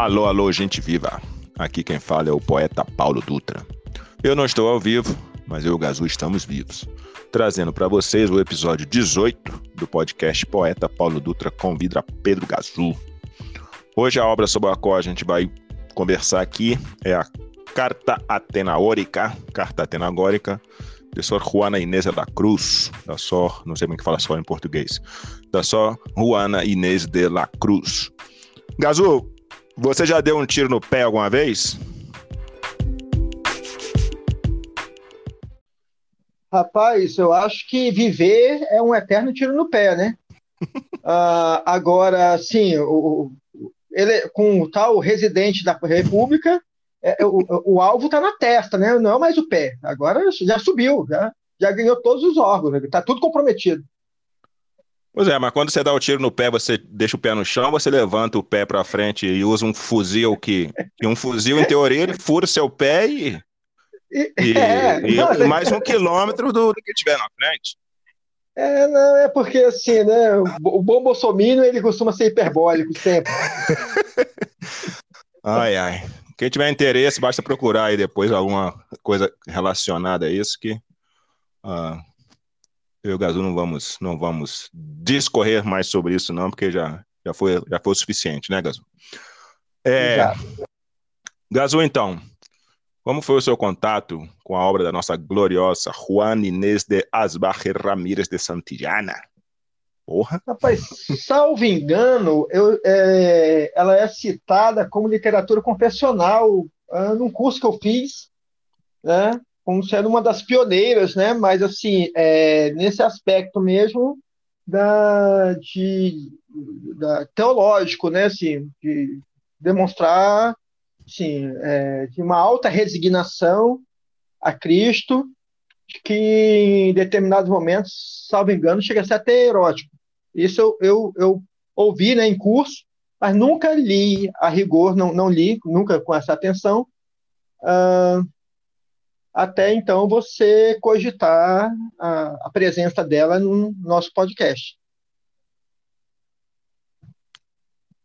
Alô, alô, gente viva. Aqui quem fala é o poeta Paulo Dutra. Eu não estou ao vivo, mas eu e o Gazu estamos vivos. Trazendo para vocês o episódio 18 do podcast Poeta Paulo Dutra convida Pedro Gazu. Hoje a obra sobre a qual a gente vai conversar aqui é a Carta Atenaórica, Carta Atenagórica, de Sor Juana Inês da Cruz, da Sor, não sei é que fala só em português, da Sor Juana Inês de la Cruz. Gazu, você já deu um tiro no pé alguma vez? Rapaz, eu acho que viver é um eterno tiro no pé, né? uh, agora, sim, o, ele, com o tal residente da República, é, o, o, alvo está na testa, né? Não é mais o pé. Agora já subiu, já, já ganhou todos os órgãos, está né? tudo comprometido. Pois é, mas quando você dá o tiro no pé, você deixa o pé no chão, você levanta o pé para frente e usa um fuzil que, que um fuzil em teoria ele fura o seu pé e, e, é, e não, mais um quilômetro do, do que tiver na frente. É, não, é porque assim, né? O bom bolsominion ele costuma ser hiperbólico sempre. ai, ai. Quem tiver interesse, basta procurar aí depois alguma coisa relacionada a isso que uh, eu e o Gazu não vamos, não vamos discorrer mais sobre isso, não, porque já, já, foi, já foi o suficiente, né, Gazu? É, Gazu, então, como foi o seu contato com a obra da nossa gloriosa Juan Inês de Asbaje Ramírez de Santillana? Porra. Rapaz, salvo engano, eu, é, ela é citada como literatura confessional uh, num curso que eu fiz, né? Como sendo uma das pioneiras, né? Mas assim, é, nesse aspecto mesmo da, de, da teológico, né? Assim, de demonstrar, assim, é, de uma alta resignação a Cristo, que em determinados momentos, salvo engano, chega a ser até erótico. Isso eu, eu, eu ouvi, né, em curso, mas nunca li a rigor, não, não li, nunca com essa atenção. Uh, até então você cogitar a, a presença dela no nosso podcast.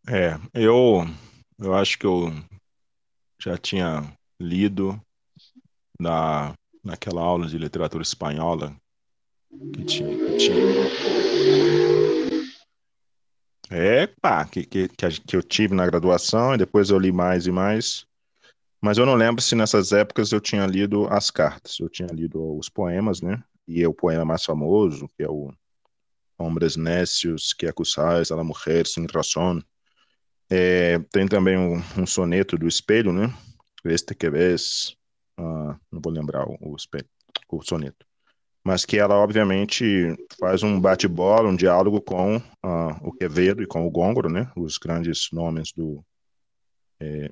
É, eu, eu acho que eu já tinha lido na, naquela aula de literatura espanhola que tinha. Que, tinha... É, que, que, que eu tive na graduação e depois eu li mais e mais. Mas eu não lembro se nessas épocas eu tinha lido as cartas. Eu tinha lido os poemas, né? E é o poema mais famoso, que é o Hombres Necios que acusais a la mujer sin razón. É, tem também um, um, soneto do espelho, né? Este que vês. Uh, não vou lembrar o, o, espelho, o soneto. Mas que ela, obviamente, faz um bate-bola, um diálogo com uh, o Quevedo e com o Góngoro, né? Os grandes nomes do, é,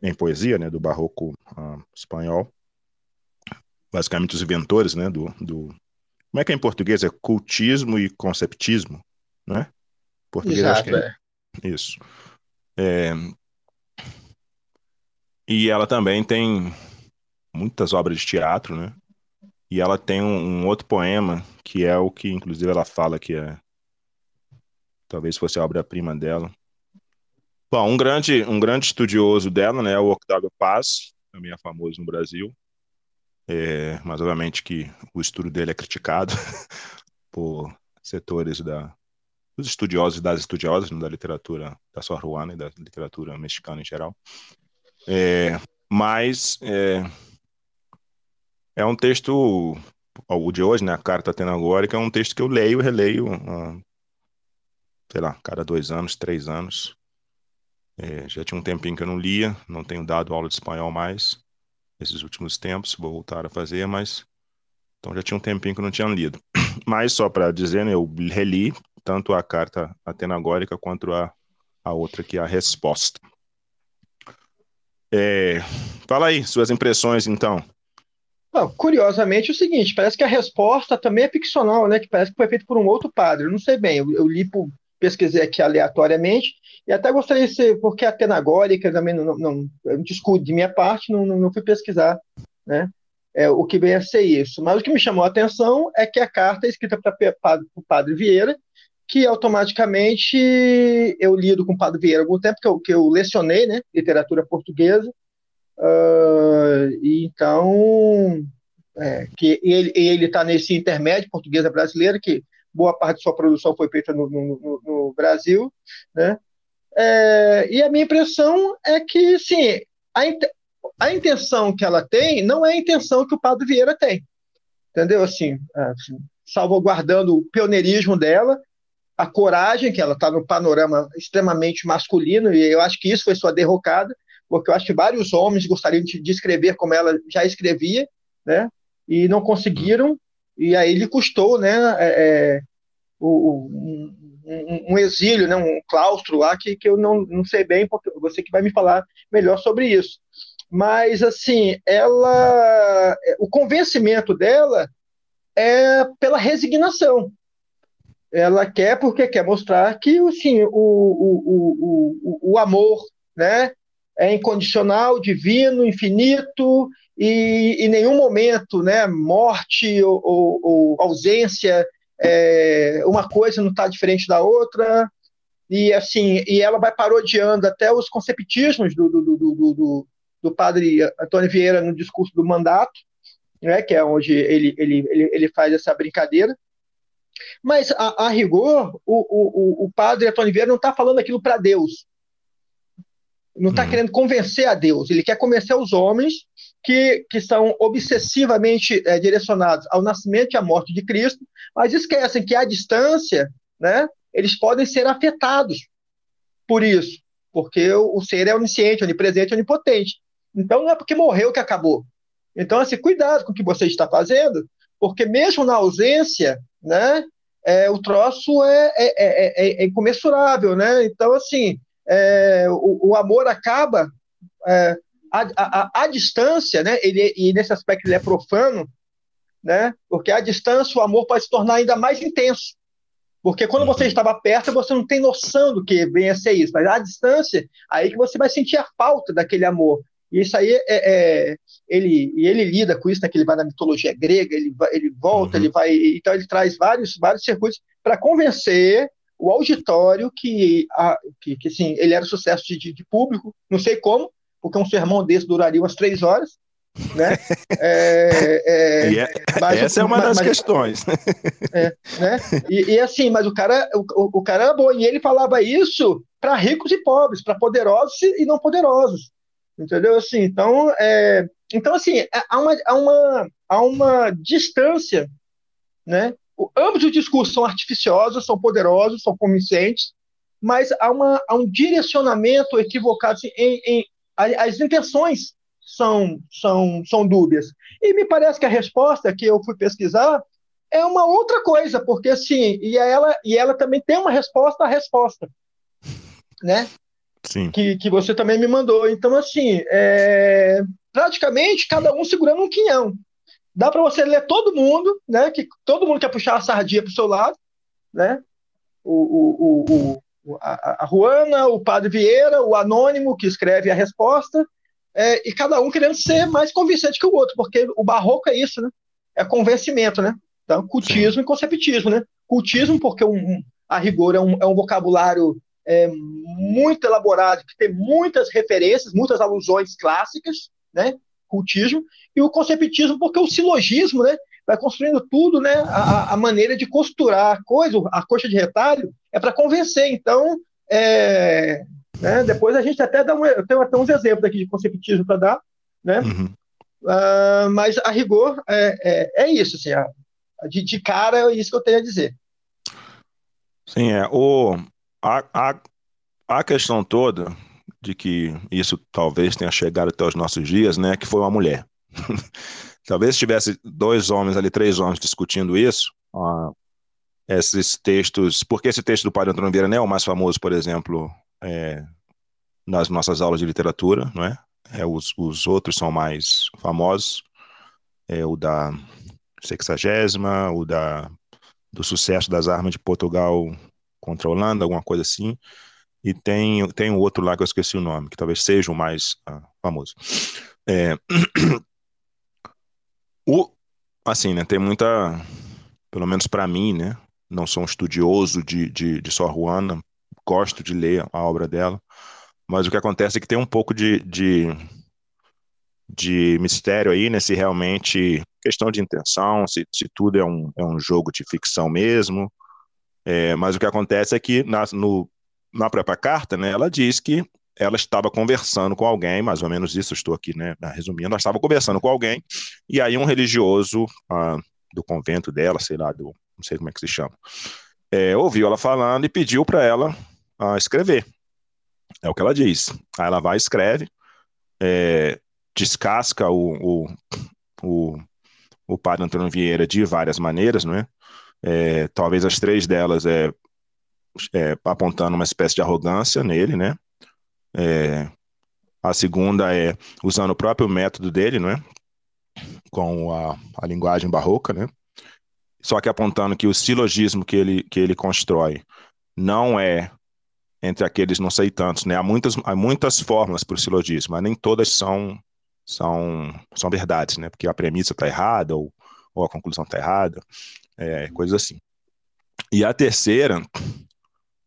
em poesia, né, do barroco uh, espanhol, basicamente os inventores, né, do, do, como é que é em português? É cultismo e conceptismo, né? Português Exato, acho que é, é. isso. É, e ela também tem muitas obras de teatro, né? E ela tem um, um outro poema que é o que, inclusive, ela fala que é talvez fosse a obra-prima dela, Bom, um grande, um grande estudioso dela, né, é o Octavio Paz, também é famoso no Brasil, é, mas obviamente que o estudo dele é criticado por setores da, dos estudiosos e das estudiosas da literatura da Sor Juana e da literatura mexicana em geral. É, mas é, é, um texto, o de hoje, né, a Carta Atenagórica, é um texto que eu leio e releio, uh, sei lá, cada dois anos, três anos. É, já tinha um tempinho que eu não lia, não tenho dado aula de espanhol mais nesses últimos tempos, vou voltar a fazer, mas então já tinha um tempinho que eu não tinha lido. Mas só para dizer, né, eu reli tanto a carta atenagórica quanto a, a outra que é a resposta. É, fala aí, suas impressões então. Curiosamente é o seguinte, parece que a resposta também é ficcional, né? Que parece que foi feito por um outro padre. Eu não sei bem, eu, eu li por, pesquisei aqui aleatoriamente, e até gostaria de ser, porque a tenagórica também não, não, não descuido de minha parte, não, não, não fui pesquisar né, é, o que vem a ser isso. Mas o que me chamou a atenção é que a carta é escrita para o padre Vieira, que automaticamente eu lido com o Padre Vieira há algum tempo, que eu, que eu lecionei, né, literatura portuguesa, uh, e então, é, que ele está nesse intermédio portuguesa brasileira, que boa parte de sua produção foi feita no, no, no Brasil, né, é, e a minha impressão é que, sim, a, a intenção que ela tem não é a intenção que o Padre Vieira tem, entendeu? Assim, assim salvaguardando o pioneirismo dela, a coragem, que ela está no panorama extremamente masculino, e eu acho que isso foi sua derrocada, porque eu acho que vários homens gostariam de, de escrever como ela já escrevia, né? E não conseguiram, e aí lhe custou, né? É, é o, um, um, exílio, né? Um claustro lá que, que eu não, não sei bem, porque você que vai me falar melhor sobre isso. Mas assim, ela, o convencimento dela é pela resignação, ela quer porque quer mostrar que assim, o, o, o, o, amor né, é incondicional, divino, infinito, e em nenhum momento né, morte ou, ou, ou ausência, é, uma coisa não está diferente da outra, e assim e ela vai parodiando até os conceptismos do, do, do, do, do padre Antônio Vieira no discurso do mandato, né, que é onde ele, ele, ele, ele faz essa brincadeira, mas, a, a rigor, o, o, o padre Antônio Vieira não está falando aquilo para Deus. Não está hum. querendo convencer a Deus. Ele quer convencer os homens que, que são obsessivamente é, direcionados ao nascimento e à morte de Cristo, mas esquecem que, à distância, né, eles podem ser afetados por isso, porque o, o ser é onisciente, onipresente, onipotente. Então, não é porque morreu que acabou. Então, assim, cuidado com o que você está fazendo, porque mesmo na ausência, né, é, o troço é, é, é, é, incomensurável, né? Então, assim, o, o, amor acaba à, à, à, distância, né? Ele, e nesse aspecto ele é profano, né? Porque à distância o amor pode se tornar ainda mais intenso. Porque quando você uhum. estava perto, você não tem noção do que vem a ser isso. Mas à distância, aí que você vai sentir a falta daquele amor. E isso aí é, é ele e ele lida com isso, né, que ele vai na mitologia grega, ele, vai, ele volta, uhum. ele vai, então ele traz vários vários circuitos para convencer o auditório que, a, que, que assim, ele era sucesso de, de, público, não sei como, porque um sermão desse duraria umas três horas, né? É, é, é, essa é uma das mas, questões. É, né? E, e, assim, mas o cara, o, o cara era bom, e ele falava isso para ricos e pobres, para poderosos e não poderosos. Entendeu? Assim, então, é, então assim, é, há uma, há, uma, há uma distância, né? Ambos os discursos são artificiosos, são poderosos, são convincentes, mas há, uma, há um direcionamento equivocado assim, em, em as intenções são, são, são dúbias. E me parece que a resposta que eu fui pesquisar é uma outra coisa, porque assim, e ela, e ela também tem uma resposta à resposta, né? Sim. Que, que você também me mandou. Então, assim, é, praticamente cada um segurando um quinhão. Dá para você ler todo mundo, né? Que todo mundo quer puxar a sardinha para o seu lado, né? O, o, o, o a, a Juana, o Padre Vieira, o anônimo que escreve a resposta, é, e cada um querendo ser mais convincente que o outro, porque o barroco é isso, né? É convencimento, né? Então, cultismo Sim. e conceptismo, né? Cultismo, porque um, a rigor é um, é um vocabulário é, muito elaborado, que tem muitas referências, muitas alusões clássicas, né? Cultismo, e o conceptismo, porque o silogismo, né? Vai construindo tudo, né? A, a maneira de costurar a coisa, a coxa de retalho, é para convencer. Então, é, né? depois a gente até dá um, eu tenho até uns exemplos aqui de conceptismo para dar, né? Uhum. Uh, mas a rigor é, é, é isso, assim, a, de, de cara é isso que eu tenho a dizer. Sim, é. O, a, a, a questão toda de que isso talvez tenha chegado até os nossos dias, né, que foi uma mulher. talvez se tivesse dois homens ali, três homens discutindo isso, esses textos, porque esse texto do Padre Antônio Vieira não é o mais famoso, por exemplo, é, nas nossas aulas de literatura, não é? é os, os outros são mais famosos, é o da sexagésima, o da do sucesso das armas de Portugal contra a Holanda, alguma coisa assim. E tem, tem um outro lá que eu esqueci o nome, que talvez seja o mais uh, famoso. É, o, assim, né, tem muita, pelo menos para mim, né, não sou um estudioso de, de, de Sor Juana, gosto de ler a obra dela, mas o que acontece é que tem um pouco de, de, de mistério aí, né? Se realmente questão de intenção, se, se tudo é um, é um jogo de ficção mesmo. É, mas o que acontece é que na, no, na própria carta, né, ela diz que ela estava conversando com alguém, mais ou menos isso, estou aqui, né, resumindo, ela estava conversando com alguém, e aí um religioso ah, do convento dela, sei lá, do, não sei como é que se chama, é, ouviu ela falando e pediu para ela ah, escrever. É o que ela diz. Aí ela vai escreve, é, descasca o, o, o, o padre Antônio Vieira de várias maneiras, não é? é talvez as três delas é, é, apontando uma espécie de arrogância nele, né? É, a segunda é usando o próprio método dele, não é? Com a, a linguagem barroca, né? Só que apontando que o silogismo que ele, que ele constrói não é entre aqueles não sei tantos, né? Há muitas, há muitas fórmulas para o silogismo, mas nem todas são são, são verdades, né? Porque a premissa está errada ou, ou a conclusão está errada, é, coisas assim. E a terceira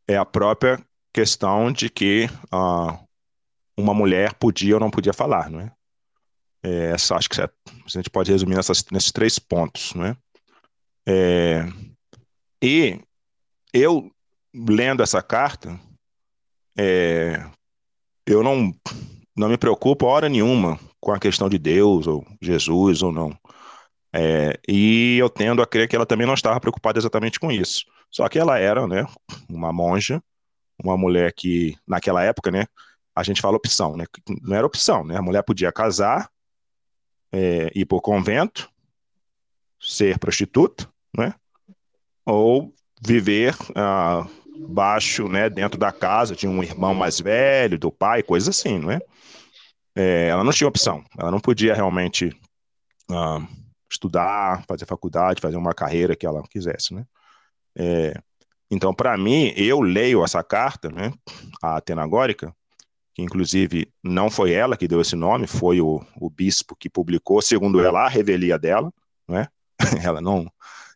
é a própria questão de que ah, uma mulher podia ou não podia falar, não é? é essa, acho que a gente pode resumir nessas, nesses três pontos, não é? é? E eu lendo essa carta, é, eu não não me preocupo hora nenhuma com a questão de Deus ou Jesus ou não. É, e eu tendo a crer que ela também não estava preocupada exatamente com isso. Só que ela era, né, uma monja, uma mulher que naquela época, né, a gente fala opção, né, não era opção, né, a mulher podia casar, é, ir para o convento, ser prostituta, né, ou viver ah, baixo, né, dentro da casa de um irmão mais velho, do pai, coisa assim, não é? é, ela não tinha opção, ela não podia realmente uh, estudar, fazer faculdade, fazer uma carreira que ela quisesse, né? É, então, para mim, eu leio essa carta, né, a Atenagórica, que inclusive não foi ela que deu esse nome, foi o, o bispo que publicou, segundo ela, a revelia dela, né? ela não.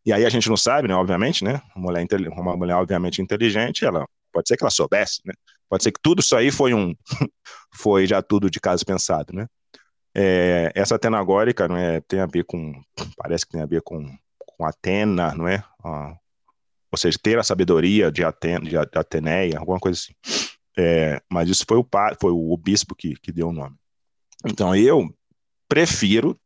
E aí a gente não sabe, né? Obviamente, né? Uma mulher, uma mulher obviamente inteligente, ela pode ser que ela soubesse, né? Pode ser que tudo isso aí foi um foi já tudo de caso pensado, né? É, essa atenagórica não é, tem a ver com, parece que tem a ver com, com Atena, não é? Ah, ou seja, ter a sabedoria de, Atena, de Ateneia, alguma coisa assim. É, mas isso foi o, foi o bispo que, que deu o nome. Então eu prefiro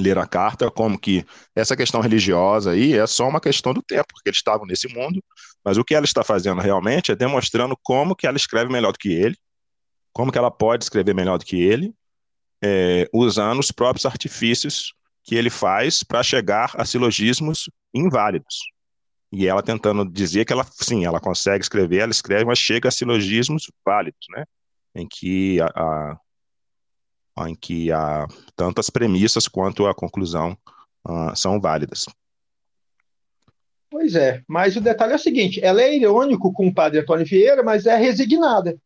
ler a carta como que essa questão religiosa aí é só uma questão do tempo, porque eles estavam nesse mundo, mas o que ela está fazendo realmente é demonstrando como que ela escreve melhor do que ele, como que ela pode escrever melhor do que ele, é, usando os próprios artifícios que ele faz para chegar a silogismos inválidos. E ela tentando dizer que ela, sim, ela consegue escrever, ela escreve, mas chega a silogismos válidos, né? Em que a, a em que a, tanto as premissas quanto a conclusão uh, são válidas. Pois é, mas o detalhe é o seguinte: ela é irônico com o padre Antônio Vieira, mas é resignada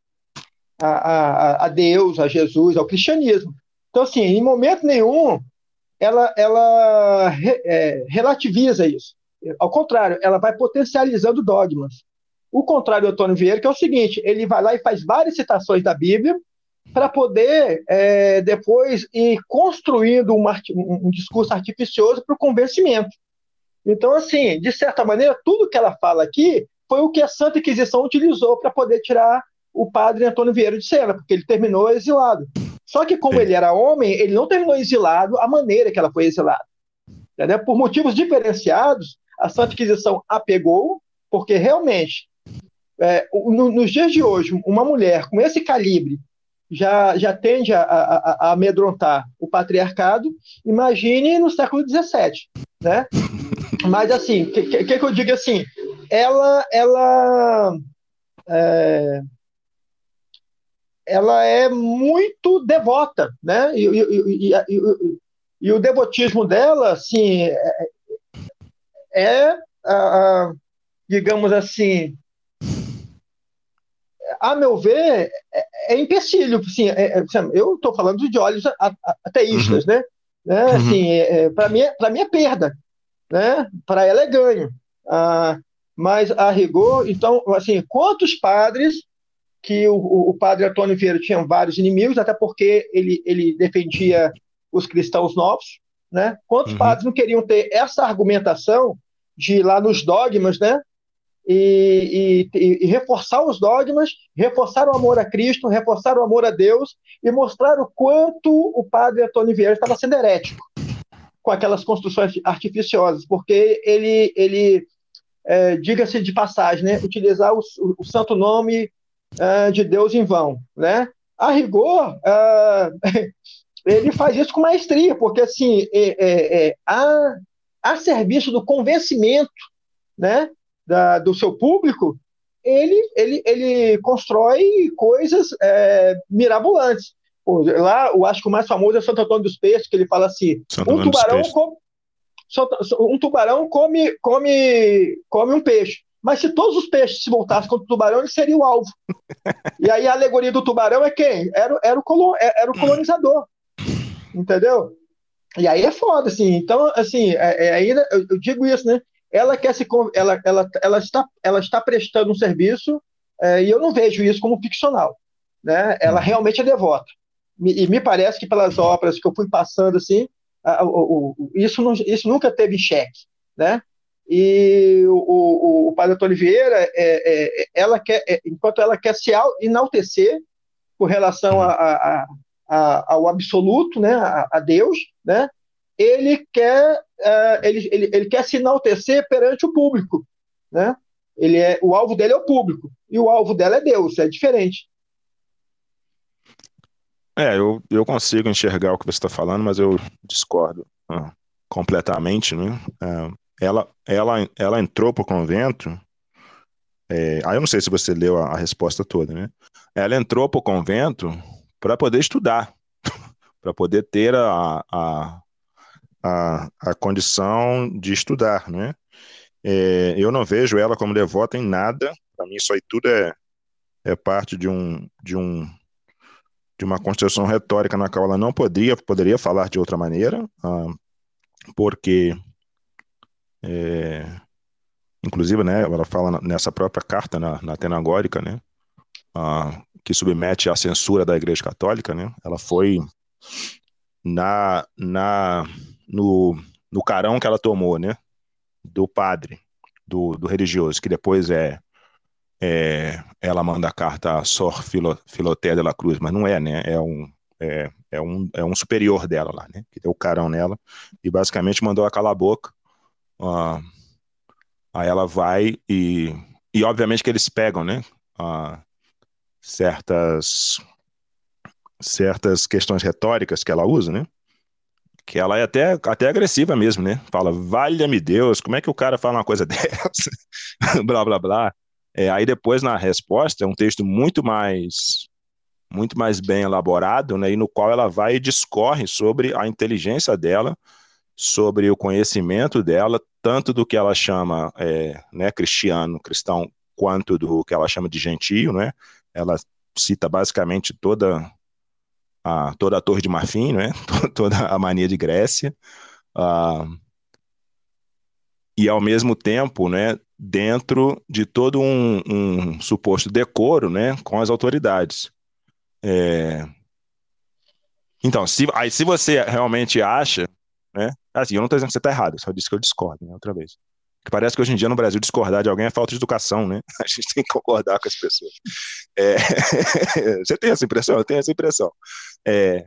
a, a, a Deus, a Jesus, ao cristianismo. Então, assim, em momento nenhum ela, ela é, relativiza isso. Ao contrário, ela vai potencializando dogmas. O contrário do Antônio Vieira, que é o seguinte: ele vai lá e faz várias citações da Bíblia para poder é, depois ir construindo um, um discurso artificioso para o convencimento. Então, assim, de certa maneira, tudo que ela fala aqui foi o que a Santa Inquisição utilizou para poder tirar o padre Antônio Vieira de cena, porque ele terminou exilado. Só que, como ele era homem, ele não terminou exilado a maneira que ela foi exilada. Entendeu? Por motivos diferenciados, a Santa Inquisição a pegou, porque realmente, é, no, nos dias de hoje, uma mulher com esse calibre já, já tende a, a, a amedrontar o patriarcado, imagine no século XVII. Né? Mas, assim, o que, que, que, eu digo assim? Ela, ela é, ela é muito devota, né? E, e, e, e o devotismo dela, assim, é, é a, digamos assim, a meu ver, é, é empecilho. Assim, é, é, eu estou falando de olhos ateístas, uhum. né? né? Uhum. Assim, é, para mim, para mim é perda, né? Para ela é ganho. Ah, Mas a rigor, então, assim, quantos padres que o, o padre Antônio Vieira tinha vários inimigos, até porque ele, ele defendia os cristãos novos, né? Quantos uhum. padres não queriam ter essa argumentação de ir lá nos dogmas, né? E, e, e, reforçar os dogmas, reforçar o amor a Cristo, reforçar o amor a Deus e mostrar o quanto o padre Antônio Vieira estava sendo herético com aquelas construções artificiosas, porque ele, ele é, diga-se de passagem, né, utilizar o, o santo nome uh, de Deus em vão, né? A rigor, uh, ele faz isso com maestria, porque assim, é, é, é, a, a serviço do convencimento, né, da, do seu público, ele, ele, ele constrói coisas é, mirabolantes. Lá, eu acho que o mais famoso é Santo Antônio dos Peixes, que ele fala assim: um tubarão, come, um tubarão come, come, come um peixe. Mas se todos os peixes se voltassem contra o tubarão, ele seria o alvo. e aí a alegoria do tubarão é quem? Era, era, o, colon, é, era o colonizador. Entendeu? E aí é foda, assim. Então, assim, é, é, ainda eu, eu, digo isso, né? Ela quer se. Ela, ela, ela, está, ela está prestando um serviço é, e eu não vejo isso como ficcional. Né? Ela uhum. realmente é devota. E me parece que pelas obras que eu fui passando, assim, a, isso, não, isso nunca teve cheque, né? E o, o, o Padre Oliveira, é, é, ela quer, é, enquanto ela quer se enaltecer com relação a, a, a, ao absoluto, né, a, Deus, né, ele quer, uh, ele, ele, ele quer se enaltecer perante o público, né? Ele é, o alvo dele é o público e o alvo dela é Deus, é diferente. É, eu, eu consigo enxergar o que você está falando, mas eu discordo ah, completamente, né? Ah, ela, ela, ela entrou para o convento. É, aí eu não sei se você leu a, a resposta toda, né? Ela entrou para o convento para poder estudar, para poder ter a, a, a, a, condição de estudar, né? É, eu não vejo ela como devota em nada. Para mim, isso aí tudo é, é parte de um, de um de uma construção retórica na qual ela não poderia poderia falar de outra maneira, ah, porque é, inclusive, né, ela fala nessa própria carta na, na Tenagórica, né, a, que submete à censura da Igreja Católica, né, ela foi na, na no, no carão que ela tomou, né, do padre, do, do religioso, que depois é, é ela manda a carta a Sor Filo, Filoté de la Cruz, mas não é, né, é um, é, é, um, é um superior dela lá, né? Que deu o carão nela e basicamente mandou ela calar a boca Uh, aí ela vai e, e obviamente que eles pegam, né? Uh, certas certas questões retóricas que ela usa, né? Que ela é até, até agressiva mesmo, né? Fala, valha-me Deus, como é que o cara fala uma coisa dessa? blá, blá, blá. É, aí depois, na resposta, é um texto muito mais muito mais bem elaborado, né? E no qual ela vai e discorre sobre a inteligência dela, sobre o conhecimento dela, tanto do que ela chama é, né, cristiano, cristão, quanto do que ela chama de gentio, né? Ela cita basicamente toda a, toda a Torre de Marfim, né? toda a mania de Grécia, uh, e ao mesmo tempo, né, dentro de todo um, um suposto decoro, né, com as autoridades. É... Então, se, aí, se você realmente acha né? Assim, eu não estou dizendo que você está errado, só disse que eu discordo, né, outra vez. Que parece que hoje em dia no Brasil discordar de alguém é falta de educação, né? A gente tem que concordar com as pessoas. É... você tem essa impressão? Eu tenho essa impressão. É...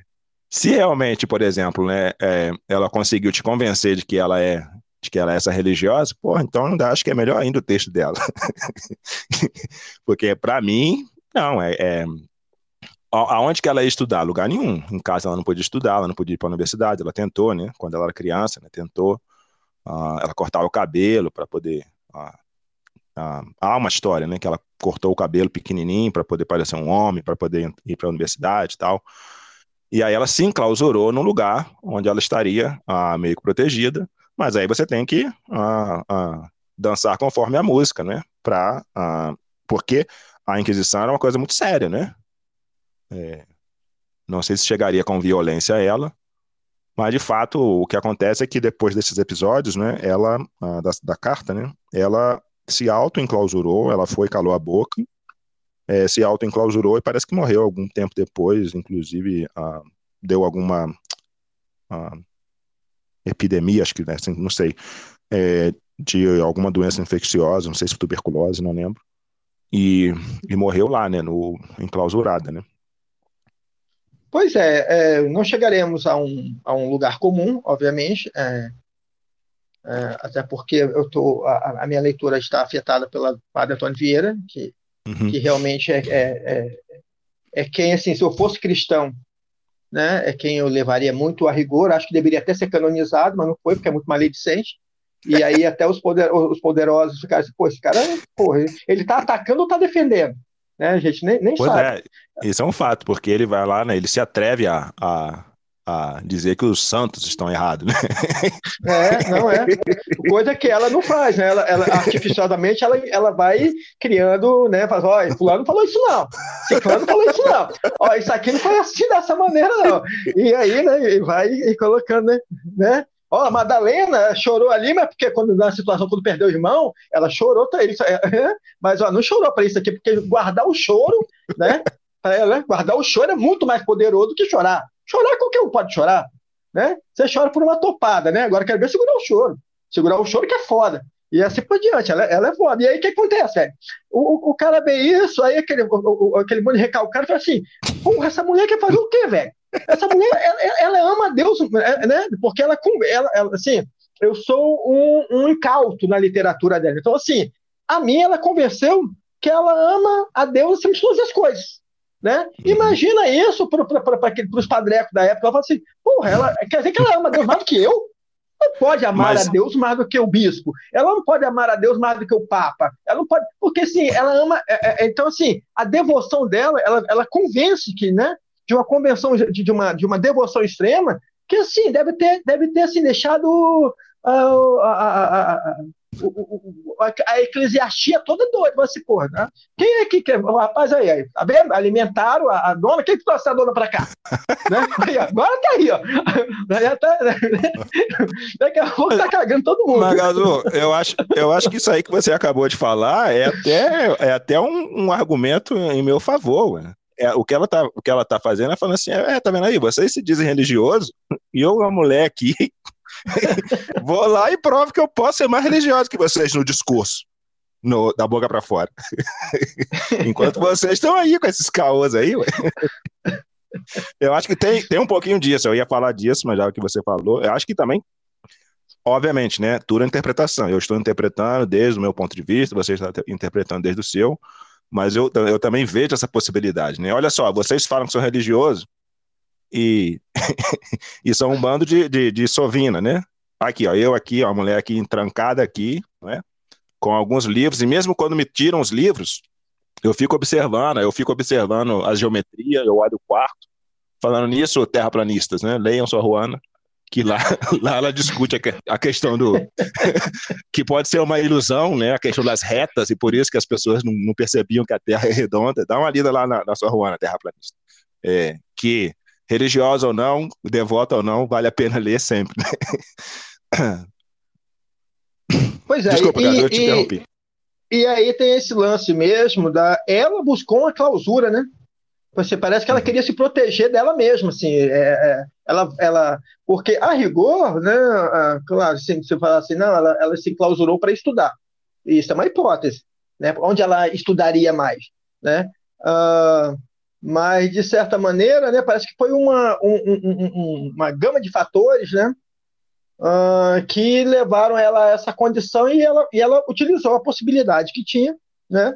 Se realmente, por exemplo, né, é, ela conseguiu te convencer de que ela é de que ela é essa religiosa, pô, então ainda acho que é melhor ainda o texto dela. Porque para mim, não, é, é, aonde que ela ia estudar? Lugar nenhum. Em casa ela não podia estudar, ela não podia ir para a universidade. Ela tentou, né? Quando ela era criança, né? Tentou. Uh, ela cortava o cabelo para poder. Uh, uh, há uma história, né? Que ela cortou o cabelo pequenininho para poder parecer um homem, para poder ir para a universidade e tal. E aí ela se enclausurou num lugar onde ela estaria meio que protegida. Mas aí você tem que dançar conforme a música, né? Pra, porque a Inquisição era uma coisa muito séria, né? É, não sei se chegaria com violência a ela, mas de fato o que acontece é que depois desses episódios, né, ela da, da, carta, né, ela se auto-enclausurou, ela foi, calou a boca, é, se auto-enclausurou e parece que morreu algum tempo depois, inclusive deu alguma epidemia, acho que, né, assim, não sei, é, de alguma doença infecciosa, não sei se tuberculose, não lembro, e, e morreu lá, né, no, enclausurada, né. Pois é, é, não chegaremos a um, a um lugar comum, obviamente, é, é, até porque eu tô, a, a, minha leitura está afetada pela Padre Antônio Vieira, que, uhum. que realmente é, é, é, é, quem, assim, se eu fosse cristão, né, é quem eu levaria muito a rigor, acho que deveria até ser canonizado, mas não foi, porque é muito maledicente, e aí até os, poder, os poderosos ficaram assim, pô, esse cara, porra, ele está atacando ou está defendendo? Né? A gente nem, nem pois sabe. É, isso é um fato, porque ele vai lá, né? Ele se atreve a, a, a dizer que os santos estão errados, né? É, não é. Coisa que ela não faz, né? Ela, ela artificialmente ela, ela vai criando, né? Faz, ó, fulano falou isso não, fulano falou isso não, ó, isso aqui não foi assim dessa maneira não. E aí, né? Vai e colocando, né? né? Ó, a Madalena chorou ali, mas porque quando na situação, quando perdeu o irmão, ela chorou para isso. Mas ó, não chorou para isso aqui, porque guardar o choro, né? Ela, guardar o choro é muito mais poderoso do que chorar. Chorar, qualquer um pode chorar, né? Você chora por uma topada, né? Agora quero ver segurar o choro. Segurar o choro que é foda. E assim por diante, ela, ela é foda. E aí o que acontece, velho? O, o, cara vê isso, aí aquele, o, aquele de recalcado fala assim: porra, essa mulher quer fazer o quê, velho? Essa mulher, ela, ela, ama Deus, né? Porque ela, ela, ela assim, eu sou um, um incauto na literatura dela. Então, assim, a mim ela convenceu que ela ama a Deus acima de todas as coisas. Né? Uhum. Imagina isso para os padrecos da época. Ela fala assim: porra, ela, quer dizer que ela ama Deus mais do que eu? Não pode amar Mas... a Deus mais do que o bispo. Ela não pode amar a Deus mais do que o Papa. Ela não pode. Porque, assim, ela ama. É, é, então, assim, a devoção dela, ela, ela convence que, né? De uma convenção, de, uma, de uma devoção extrema, que assim, deve ter, deve ter assim, deixado uh, a, a, a, a, eclesiastia toda doida, assim, porra, né? Quem é que quer? O rapaz aí, aí, tá vendo? Alimentaram a, a dona, quem que trouxe a dona pra cá? né? aí, agora tá aí, ó. Já tá, né? Daqui a pouco tá cagando todo mundo. Magazu, eu acho, eu acho que isso aí que você acabou de falar é até, é até um, um argumento em meu favor, ué é, o, que ela tá, o que ela tá fazendo é falando assim: é, tá vendo aí? Vocês se dizem religioso e eu, uma mulher aqui, vou lá e provo que eu posso ser mais religioso que vocês no discurso. No, da boca para fora. Enquanto vocês estão aí com esses caôs aí, ué. Eu acho que tem, tem um pouquinho disso. Eu ia falar disso, mas já que você falou, eu acho que também, obviamente, né? Tudo é interpretação. Eu estou interpretando desde o meu ponto de vista, você está interpretando desde o seu. Mas eu, eu também vejo essa possibilidade, né? Olha só, vocês falam que são religiosos e, e são um bando de, de, de sovina, né? Aqui, ó, eu aqui, ó, a mulher aqui entrancada aqui, né? Com alguns livros, e mesmo quando me tiram os livros, eu fico observando, eu fico observando a geometria, eu olho o quarto. Falando nisso, terraplanistas, né? Leiam sua Ruana que lá, lá ela discute a, questão do que pode ser uma ilusão, né? A questão das retas e por isso que as pessoas não, não percebiam que a Terra é redonda. Dá uma lida lá na, na sua rua, na Terra Planista. É, que religiosa ou não, devota ou não, vale a pena ler sempre. Né? Pois é. Desculpa, e, cara, eu te e, interrompi. E aí tem esse lance mesmo da ela buscou uma clausura, né? Você parece que ela queria se proteger dela mesma, assim, é, é, ela, ela, porque a rigor, né, a, claro, se você falar assim, não, ela, ela se clausurou para estudar, isso é uma hipótese, né, onde ela estudaria mais, né, uh, mas de certa maneira, né, parece que foi uma, um, um, um, uma gama de fatores, né, uh, que levaram ela a essa condição e ela, e ela utilizou a possibilidade que tinha, né,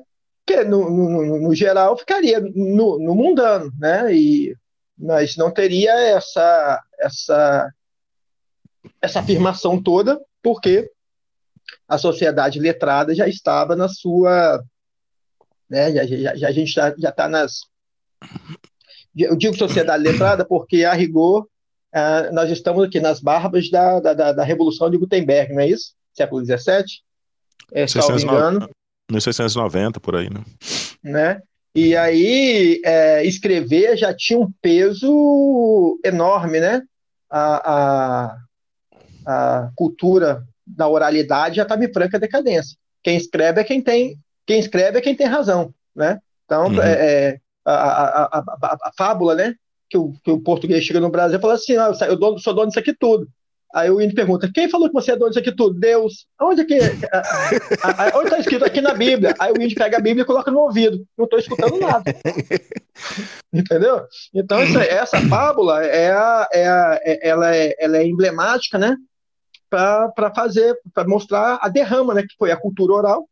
que no, no, no geral ficaria no, no, mundano, né? E mas não teria essa essa essa afirmação toda, porque a sociedade letrada já estava na sua, né? Já, já, já a gente tá, já está nas eu digo sociedade letrada porque a rigor uh, nós estamos aqui nas barbas da, da, da, Revolução de Gutenberg, não é isso? Século XVII? É, salvo engano. 1690, por aí, né? né? E aí, é, escrever já tinha um peso enorme, né? A, a, a cultura da oralidade já estava em franca decadência. quem escreve é quem tem, quem escreve é quem tem razão, né? Então, uhum. é, é a, a, a, fábula, né? Que o, que o português chega no Brasil e fala assim: ah, eu dono, sou dono disso aqui tudo. Aí o índio pergunta: quem falou que você é dono disso aqui tudo? Deus. Onde é que. onde está escrito aqui na Bíblia? Aí o índio pega a Bíblia e coloca no ouvido. Não estou escutando nada. Entendeu? Então, essa, essa fábula é, a, é, a, é ela, é, ela é emblemática, né? Para fazer, para mostrar a derrama, né? Que foi a cultura oral,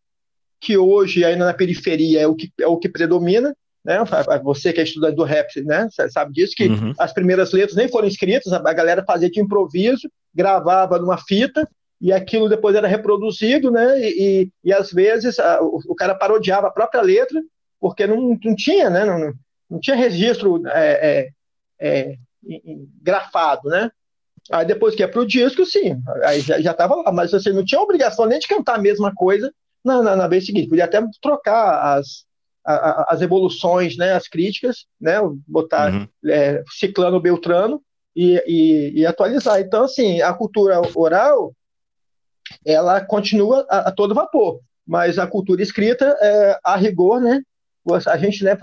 que hoje, ainda na periferia, é o que, é o que predomina né? Você que é estudante do rap, né? Sabe disso que uhum. as primeiras letras nem foram escritas, a galera fazia de improviso, gravava numa fita e aquilo depois era reproduzido, né? E, e, e às vezes a, o, o, cara parodiava a própria letra porque não, não tinha, né? Não, não tinha registro é, é, é, grafado, né? Aí depois que ia para o disco, sim, aí já estava lá, mas você não tinha obrigação nem de cantar a mesma coisa na, na, na vez seguinte, podia até trocar as, a, as evoluções, né, as críticas, né, botar uhum. é, ciclano, beltrano e, e, e, atualizar. Então, assim, a cultura oral, ela continua a, a todo vapor, mas a cultura escrita, é, a rigor, né, a gente, né,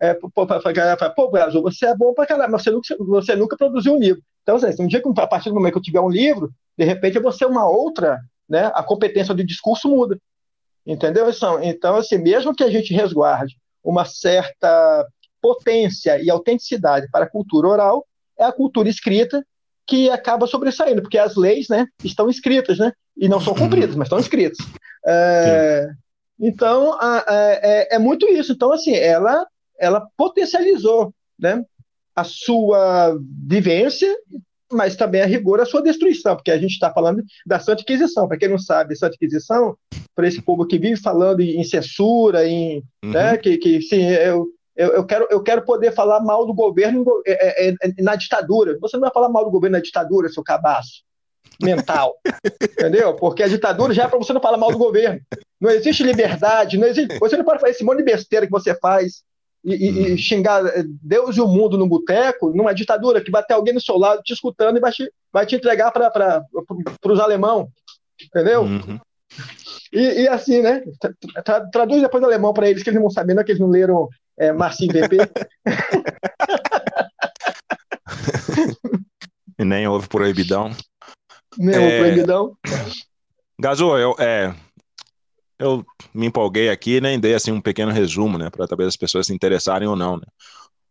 é, pô, pô, Brasil, você é bom pra caramba, mas você nunca, você nunca produziu um livro. Então, assim, um dia que, a partir do momento que eu tiver um livro, de repente eu vou ser uma outra, né, a competência do discurso muda. Entendeu? Então, assim, mesmo que a gente resguarde uma certa potência e autenticidade para a cultura oral, é a cultura escrita que acaba sobressaindo, porque as leis né, estão escritas, né, e não são cumpridas, mas estão escritas. É, então, a, a, é, é, muito isso. Então, assim, ela, ela potencializou né, a sua vivência mas também a rigor a sua destruição, porque a gente está falando da Santa Inquisição. Para quem não sabe, Santa Inquisição, para esse povo que vive falando em censura, em, uhum. né, que, que sim, eu, eu, eu, quero, eu quero poder falar mal do governo é, é, é, na ditadura. Você não vai falar mal do governo na ditadura, seu cabaço mental. entendeu? Porque a ditadura já é para você não falar mal do governo. Não existe liberdade, não existe. Você não pode fazer esse monte de besteira que você faz e, e, e, xingar Deus e o mundo no boteco, numa ditadura que vai ter alguém do seu lado te escutando e vai te, vai te entregar para os alemão, entendeu? Uhum. E, e, assim, né? Tra, traduz depois o alemão para eles, que eles não sabem, não é que eles não leram é, Marcinho VP. e nem houve proibidão. Nem houve é... proibidão. Gazu, eu, é, eu me empolguei aqui, né, e dei assim um pequeno resumo, né, para talvez as pessoas se interessarem ou não, né.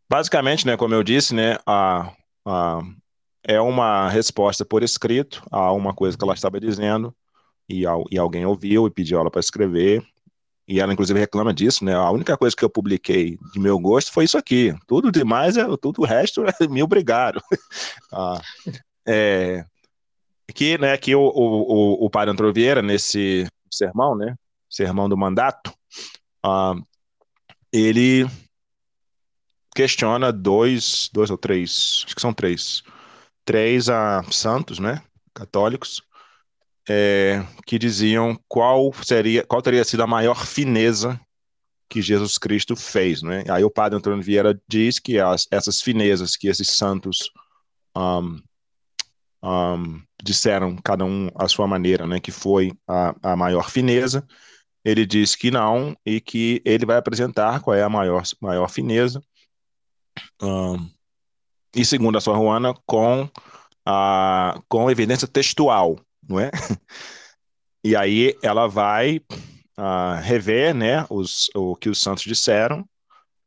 Basicamente, né, como eu disse, né, a, a, é uma resposta por escrito a uma coisa que ela estava dizendo e, e alguém ouviu e pediu ela para escrever e ela inclusive reclama disso, né? A única coisa que eu publiquei de meu gosto foi isso aqui. Tudo demais, é, tudo o resto é me obrigaram. ah, é, que, né, que o, o, o, o Padre Antônio Vieira, nesse sermão, né, Sermão do Mandato, uh, ele questiona dois, dois ou três, acho que são três, três uh, santos, né, católicos, é, que diziam qual seria, qual teria sido a maior fineza que Jesus Cristo fez, né? Aí o padre Antônio Vieira diz que as, essas finezas que esses santos um, um, disseram, cada um à sua maneira, né, que foi a, a maior fineza, ele diz que não e que ele vai apresentar qual é a maior, maior fineza. Um, e segundo a sua Juana, com, a, com evidência textual, não é? E aí ela vai uh, rever né, os, o que os santos disseram,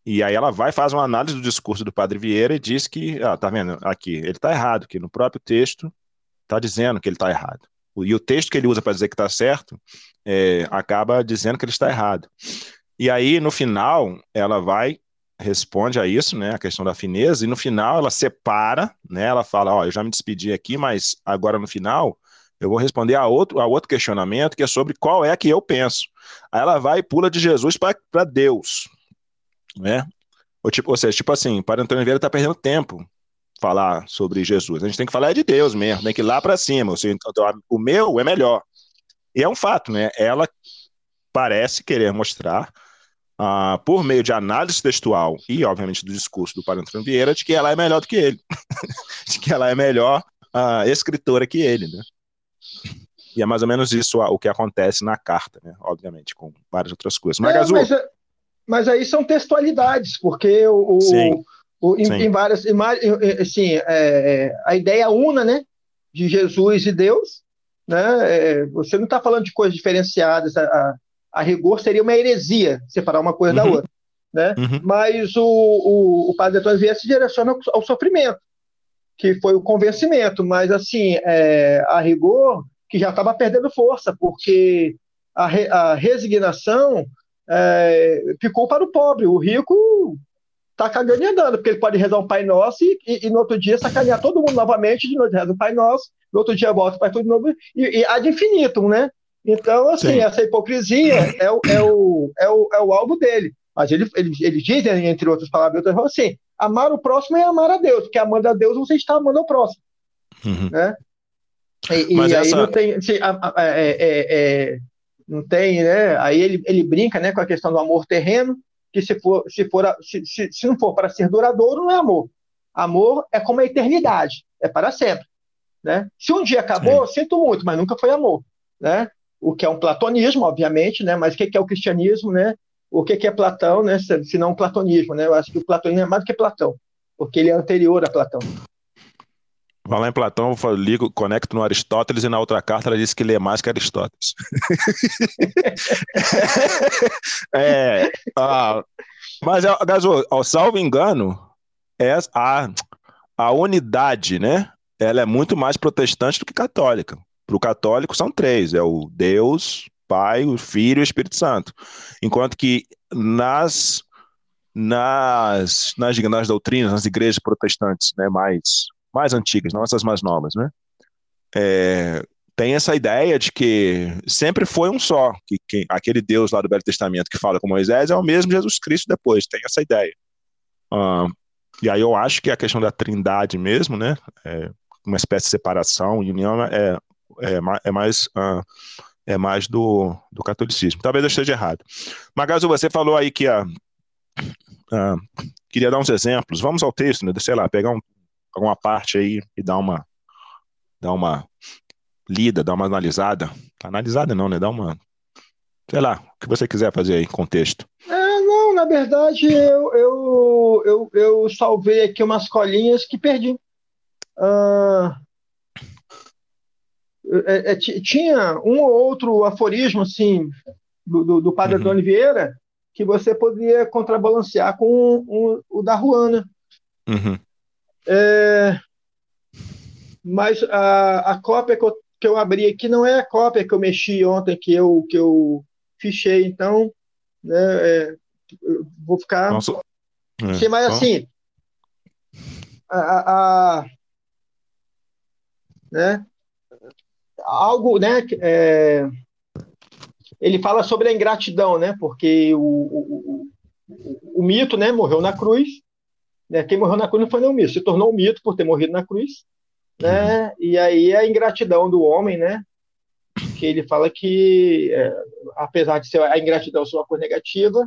e aí ela vai faz uma análise do discurso do Padre Vieira e diz que, ah, tá vendo, aqui, ele está errado, que no próprio texto está dizendo que ele está errado. E o texto que ele usa para dizer que está certo é, acaba dizendo que ele está errado. E aí, no final, ela vai, responde a isso, né, a questão da fineza, e no final ela separa, né, ela fala, ó, eu já me despedi aqui, mas agora no final eu vou responder a outro, a outro questionamento que é sobre qual é que eu penso. Aí ela vai e pula de Jesus para Deus, né? Ou, tipo, ou seja, tipo assim, para Antônio Vieira está perdendo tempo falar sobre Jesus. A gente tem que falar de Deus mesmo, tem que ir lá para cima. O meu é melhor. E é um fato, né? Ela parece querer mostrar, uh, por meio de análise textual e, obviamente, do discurso do Padre Vieira, de que ela é melhor do que ele. de que ela é melhor uh, escritora que ele, né? E é mais ou menos isso o que acontece na carta, né? Obviamente, com várias outras coisas. Mas, é, mas, mas, aí são textualidades, porque o, Sim. O, em, em, várias. Em, assim, é, é, a ideia una, né? De Jesus e Deus, né? É, você não está falando de coisas diferenciadas. A, a, a, rigor seria uma heresia separar uma coisa uhum. da outra. Né? Uhum. Mas o, o, o padre Antônio Vieira se direciona ao, ao sofrimento que foi o convencimento, mas assim, é, a rigor, que já estava perdendo força, porque a, re, a resignação é, ficou para o pobre, o rico está cagando e andando, porque ele pode rezar um Pai Nosso e, e, e, no outro dia sacanear todo mundo novamente, de noite reza um Pai Nosso, no outro dia volta para tudo de novo, e, e ad infinitum, né? Então, assim, Sim. essa hipocrisia é o, é, o, é, o, é o alvo dele. Mas ele, ele, ele diz, entre outras palavras, assim, amar o próximo é amar a Deus, porque amando a Deus você está amando o próximo. Uhum. Né? E, e aí essa... não tem. Se, a, a, é, é, é, não tem, né? Aí ele, ele brinca né, com a questão do amor terreno, que se, for, se, for, se, se, se não for para ser duradouro, não é amor. Amor é como a eternidade, é para sempre. Né? Se um dia acabou, Sim. sinto muito, mas nunca foi amor. Né? O que é um platonismo, obviamente, né? mas o que é o cristianismo? Né? o que, é Platão, né, se não platonismo, né? Eu acho que o platonismo é mais do que Platão, porque ele é anterior a Platão. Vai lá em Platão, eu ligo, conecto no Aristóteles e na outra carta ela disse que lê mais que Aristóteles. é, ah, mas, Gaso, ao salvo engano, é a, a unidade, né? Ela é muito mais protestante do que católica. Para o católico são três: é o Deus, Pai, o Filho e o Espírito Santo. Enquanto que nas nas, nas, nas doutrinas, nas igrejas protestantes né, mais, mais antigas, não essas mais novas, né, é, tem essa ideia de que sempre foi um só, que, que, aquele Deus lá do Velho Testamento que fala com Moisés é o mesmo Jesus Cristo depois, tem essa ideia. Uh, e aí eu acho que a questão da trindade mesmo, né, é uma espécie de separação união é, é, é mais uh, é mais do, do catolicismo. Talvez eu esteja errado. Magazu, você falou aí que a, a, queria dar uns exemplos. Vamos ao texto, né? sei lá, pegar um, alguma parte aí e dar uma, dar uma lida, dar uma analisada. Analisada não, né? Dar uma, sei lá, o que você quiser fazer aí, contexto. É, não, na verdade, eu, eu, eu, eu salvei aqui umas colinhas que perdi. Uh, é, é, tinha um ou outro aforismo assim do, do, do padre uhum. Antônio Vieira que você poderia contrabalancear com um, o da Ruana. Uhum. É, mas a, a cópia que eu, que eu abri aqui não é a cópia que eu mexi ontem, que eu, que eu fichei, então né, é, vou ficar. Nossa. É, Sim, mas assim, a, a, a né, algo, né? É, ele fala sobre a ingratidão, né? Porque o, o, o, o, mito, né? Morreu na cruz. Né, quem morreu na cruz não foi nem o mito, se tornou um mito por ter morrido na cruz, né? Uhum. E aí a ingratidão do homem, né? Que ele fala que, é, apesar de ser a ingratidão ser uma coisa negativa,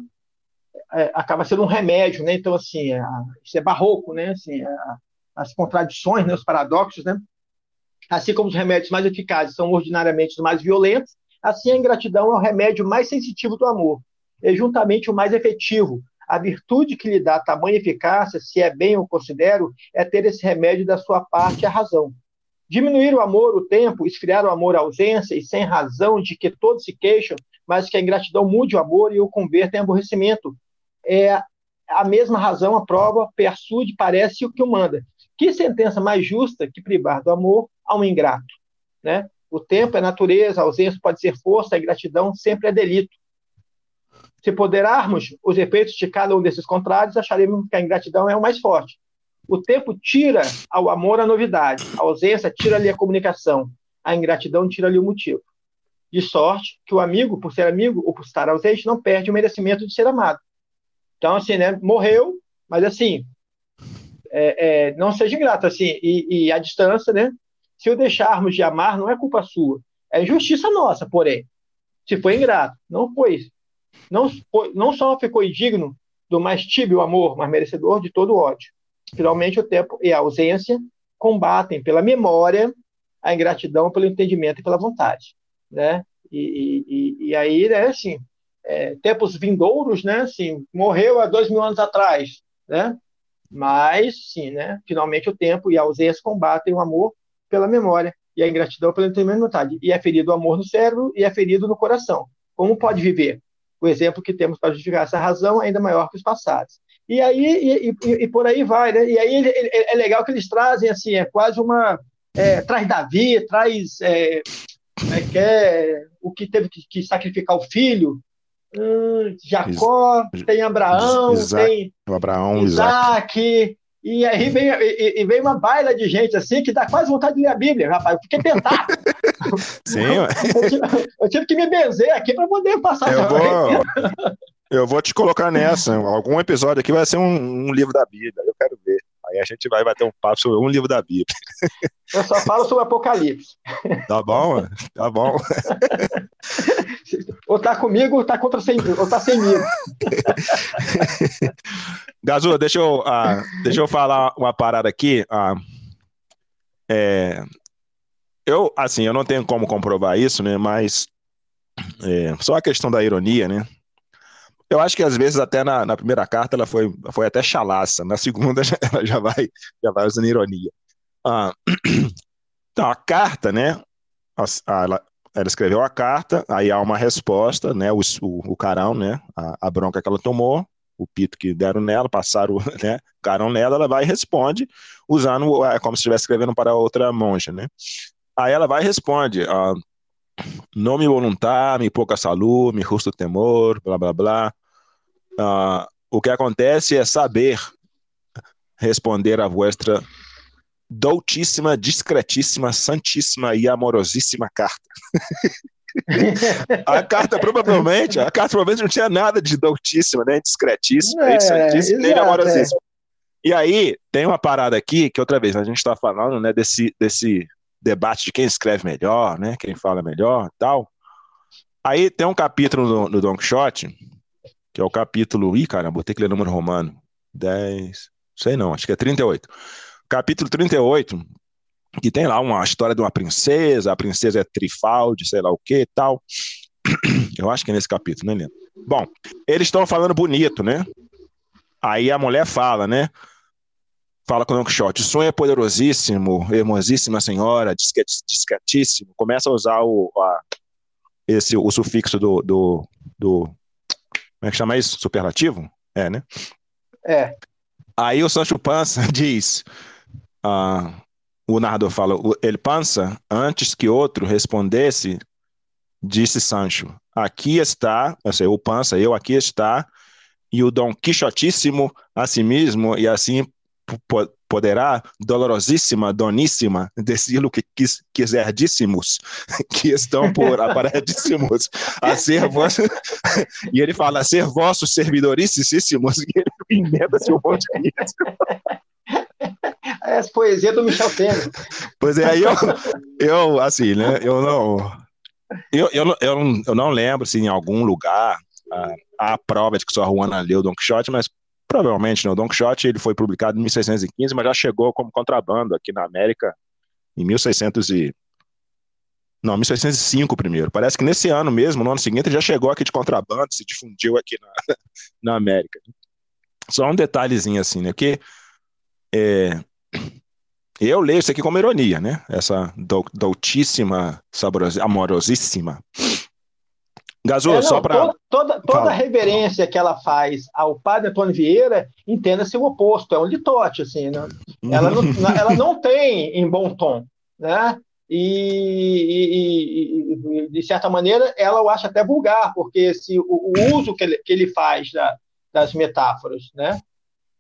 é, acaba sendo um remédio, né? Então assim, é, isso é barroco, né? Assim, é, as contradições, né? Os paradoxos, né? Assim como os remédios mais eficazes são ordinariamente os mais violentos, assim a ingratidão é o remédio mais sensitivo do amor, e juntamente o mais efetivo. A virtude que lhe dá tamanha eficácia, se é bem o considero, é ter esse remédio da sua parte a razão. Diminuir o amor o tempo, esfriar o amor ausência, e sem razão de que todos se queixam, mas que a ingratidão mude o amor e o converta em aborrecimento. É a mesma razão, a prova, persude, parece o que o manda. Que sentença mais justa que privar do amor a um ingrato? Né? O tempo é natureza, a ausência pode ser força, a ingratidão sempre é delito. Se poderarmos os efeitos de cada um desses contrários, acharemos que a ingratidão é o mais forte. O tempo tira ao amor a novidade, a ausência tira-lhe a comunicação, a ingratidão tira-lhe o motivo. De sorte que o amigo, por ser amigo ou por estar ausente, não perde o merecimento de ser amado. Então, assim, né, morreu, mas assim, é, é, não seja ingrato, assim, e, e a distância, né? Se o deixarmos de amar, não é culpa sua, é injustiça nossa, porém. Se foi ingrato, não foi. Não, foi, não só ficou indigno do mais tíbio amor, mas merecedor de todo ódio. Finalmente, o tempo e a ausência combatem pela memória a ingratidão pelo entendimento e pela vontade, né? E, e, e aí, né, assim, é, tempos vindouros, né, assim, morreu há dois mil anos atrás, né? Mas, sim, né, finalmente o tempo e a ausência combatem o amor pela memória e a ingratidão pelo entendimento e vontade. E é ferido o amor no cérebro e é ferido no coração. Como pode viver? O exemplo que temos para justificar essa razão é ainda maior que os passados. E aí, e, e, e por aí vai, né? E aí ele, ele, é legal que eles trazem, assim, é quase uma... É, traz Davi, traz... É, é, que é, o que teve que, que sacrificar o filho, hum, Jacó, Is, tem Abraão, Isaac, tem Abraão, Isaac, Isaac, e aí vem, e, e, vem uma baila de gente assim que dá quase vontade de ler a Bíblia, rapaz. Eu fiquei tentado. Sim, eu, eu, tive, eu, tive, que me benzer aqui para poder passar. Eu vou, eu vou te colocar nessa. Algum episódio aqui vai ser um, um livro da Bíblia. Aí a gente vai bater um papo sobre um livro da Bíblia. Eu só falo sobre Apocalipse. Tá bom, tá bom. Ou tá comigo ou tá contra sem, ou tá sem mim. Gazu, deixa eu, uh, deixa eu falar uma parada aqui. Uh, é, eu, assim, eu não tenho como comprovar isso, né? Mas é, só a questão da ironia, né? Eu acho que às vezes até na, na, primeira carta ela foi, foi até chalaça, na segunda ela já vai, já vai usando ironia. Ah, então, a carta, né? Ela, ela escreveu a carta, aí há uma resposta, né? O, o, o carão, né? A, a, bronca que ela tomou, o pito que deram nela, passaram né, o carão nela, ela vai e responde, usando é como se estivesse escrevendo para outra monja, né? Aí ela vai e responde. Ah, nome voluntar, me pouca saúde, me justo temor, blá blá blá. Uh, o que acontece é saber responder a vuestra doutíssima, discretíssima, santíssima e amorosíssima carta. a carta provavelmente, a carta provavelmente não tinha nada de doutíssima, nem discretíssima, é, nem santíssima, nem amorosíssima. É. E aí tem uma parada aqui que outra vez a gente está falando, né, desse desse debate de quem escreve melhor, né, quem fala melhor, tal. Aí tem um capítulo no, no Don Quixote que é o capítulo. Ih, cara, botei que ler número romano. 10. Sei não, acho que é 38. Capítulo 38, que tem lá uma história de uma princesa, a princesa é Trifaldi, sei lá o que tal. Eu acho que é nesse capítulo, nem lembro. Bom, eles estão falando bonito, né? Aí a mulher fala, né? Fala com o Don Quixote, o sonho é poderosíssimo, hermosíssima senhora, discretíssimo. Começa a usar o, a, esse, o sufixo do, do, do como é que chama isso? Superlativo? É, né? É. Aí o Sancho Panza diz, uh, o narrador fala, ele Panza, antes que outro respondesse, disse Sancho, aqui está, assim, o Panza, eu aqui está, e o Dom Quixotíssimo a si mesmo, e assim poderá, dolorosíssima, doníssima, decir-lo que quis, quiserdíssimos, que estão por aparedíssimos, a ser vossos, e ele fala, a ser vossos servidoríssimos, e ele inventa-se um monte de Essa poesia do Michel Temer. Pois é, aí eu, eu, assim, né, eu não, eu, eu, eu, não, eu não lembro se em algum lugar a, a prova de que sua Juana leu Don Quixote, mas Provavelmente, né? O Don Quixote ele foi publicado em 1615, mas já chegou como contrabando aqui na América em 1600 e... Não, 1605 primeiro. Parece que nesse ano mesmo, no ano seguinte, já chegou aqui de contrabando, se difundiu aqui na, na América. Só um detalhezinho assim, né? Que é, eu leio isso aqui como ironia, né? Essa doutíssima, amorosíssima Gazul, é, só para. Toda, toda, reverência que ela faz ao padre Antônio Vieira, entenda-se o oposto, é um litote, assim, né? ela, não, ela não tem em bom tom, né? E, e, e, de certa maneira, ela eu acho até vulgar, porque se, o, o uso que ele, que ele faz da, das metáforas, né?